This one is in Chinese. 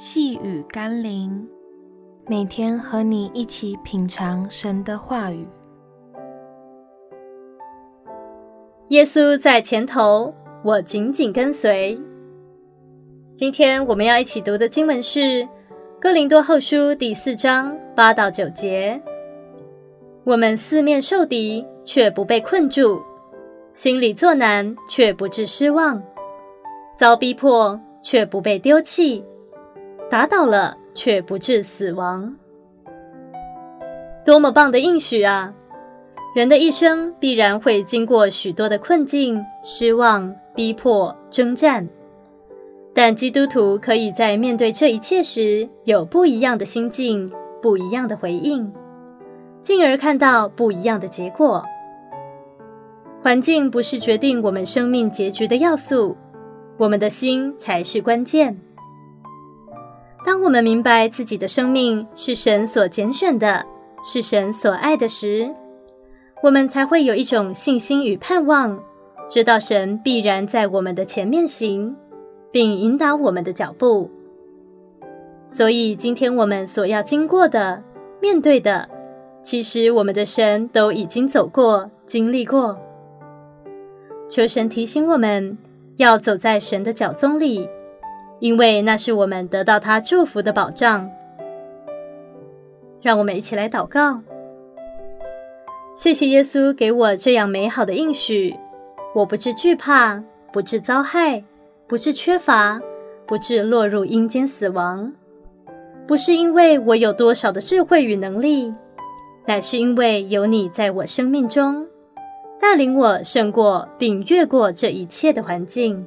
细雨甘霖，每天和你一起品尝神的话语。耶稣在前头，我紧紧跟随。今天我们要一起读的经文是《哥林多后书》第四章八到九节。我们四面受敌，却不被困住；心里作难，却不致失望；遭逼迫，却不被丢弃。打倒了，却不致死亡。多么棒的应许啊！人的一生必然会经过许多的困境、失望、逼迫、征战，但基督徒可以在面对这一切时有不一样的心境、不一样的回应，进而看到不一样的结果。环境不是决定我们生命结局的要素，我们的心才是关键。当我们明白自己的生命是神所拣选的，是神所爱的时，我们才会有一种信心与盼望，知道神必然在我们的前面行，并引导我们的脚步。所以，今天我们所要经过的、面对的，其实我们的神都已经走过、经历过。求神提醒我们，要走在神的脚踪里。因为那是我们得到他祝福的保障。让我们一起来祷告。谢谢耶稣给我这样美好的应许，我不致惧怕，不致遭害，不致缺乏，不致落入阴间死亡。不是因为我有多少的智慧与能力，乃是因为有你在我生命中，带领我胜过并越过这一切的环境。